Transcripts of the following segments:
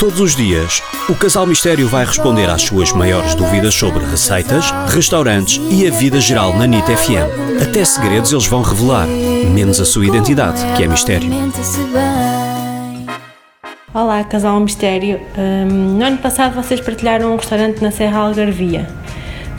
Todos os dias, o Casal Mistério vai responder às suas maiores dúvidas sobre receitas, restaurantes e a vida geral na NIT FM. Até segredos eles vão revelar, menos a sua identidade, que é mistério. Olá, Casal Mistério. Hum, no ano passado vocês partilharam um restaurante na Serra Algarvia.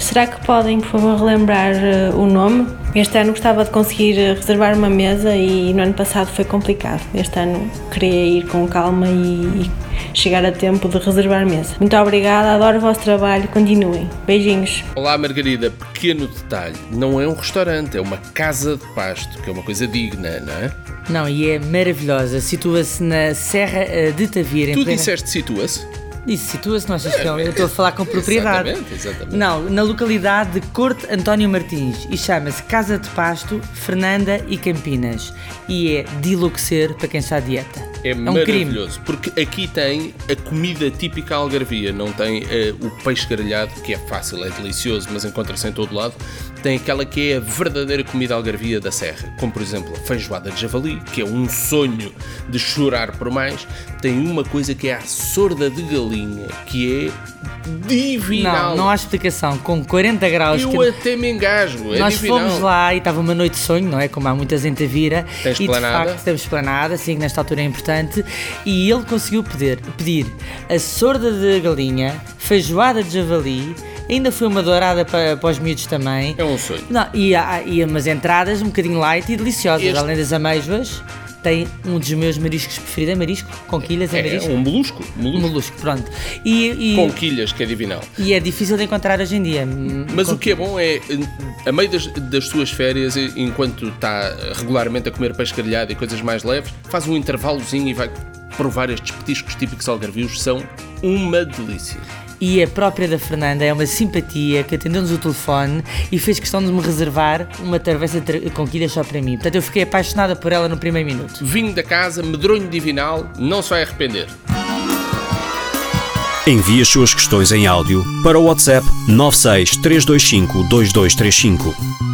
Será que podem, por favor, relembrar uh, o nome? Este ano gostava de conseguir uh, reservar uma mesa e no ano passado foi complicado. Este ano queria ir com calma e, e chegar a tempo de reservar mesa. Muito obrigada, adoro o vosso trabalho, continuem. Beijinhos. Olá Margarida, pequeno detalhe, não é um restaurante, é uma casa de pasto, que é uma coisa digna, não é? Não, e é maravilhosa. Situa-se na Serra eh, de Tavira. em Tu plena- disseste situa-se? Disse, situa-se, não achas que não? Eu estou a falar com propriedade. Exatamente, exatamente. Não, na localidade de Corte António Martins e chama-se Casa de Pasto, Fernanda e Campinas. E é de enlouquecer para quem está à dieta. É, um crime. maravilhoso, porque aqui tem a comida típica algarvia, não tem eh, o peixe grelhado, que é fácil, é delicioso, mas encontra-se em todo lado. Tem aquela que é a verdadeira comida algarvia da serra, como por exemplo a feijoada de javali, que é um sonho de chorar por mais. Tem uma coisa que é a sorda de galinha, que é divinal. Não, não há explicação. Com 40 graus. Eu que- até me engasgo, é Nós divinal. fomos lá e estava uma noite de sonho, não é? Como há muitas em Tavira. Tens e de esplanada? facto temos esplanada, assim que nesta altura é importante. E ele conseguiu pedir, pedir a sorda de galinha, feijoada de javali, ainda foi uma dourada para, para os miúdos também. É um sonho. Não, e, há, e umas entradas um bocadinho light e deliciosas. Este- Além das amêijoas, tem um dos meus mariscos preferidos. É marisco? Conquilhas é, É, marisco? um molusco, molusco. Molusco, pronto. E, e, Com quilhas, que é divinal. e é difícil de encontrar hoje em dia. Mas o que é bom é, a meio das, das suas férias, enquanto está regularmente a comer peixe grelhado e coisas mais leves, faz um intervalozinho e vai provar estes petiscos típicos algarvios, são uma delícia. E a própria da Fernanda é uma simpatia que atendeu-nos o telefone e fez questão de me reservar uma travessa conquilhas só para mim. Portanto, eu fiquei apaixonada por ela no primeiro minuto. Vinho da casa, medronho divinal, não se vai arrepender. Envie as suas questões em áudio para o WhatsApp 96 325 2235.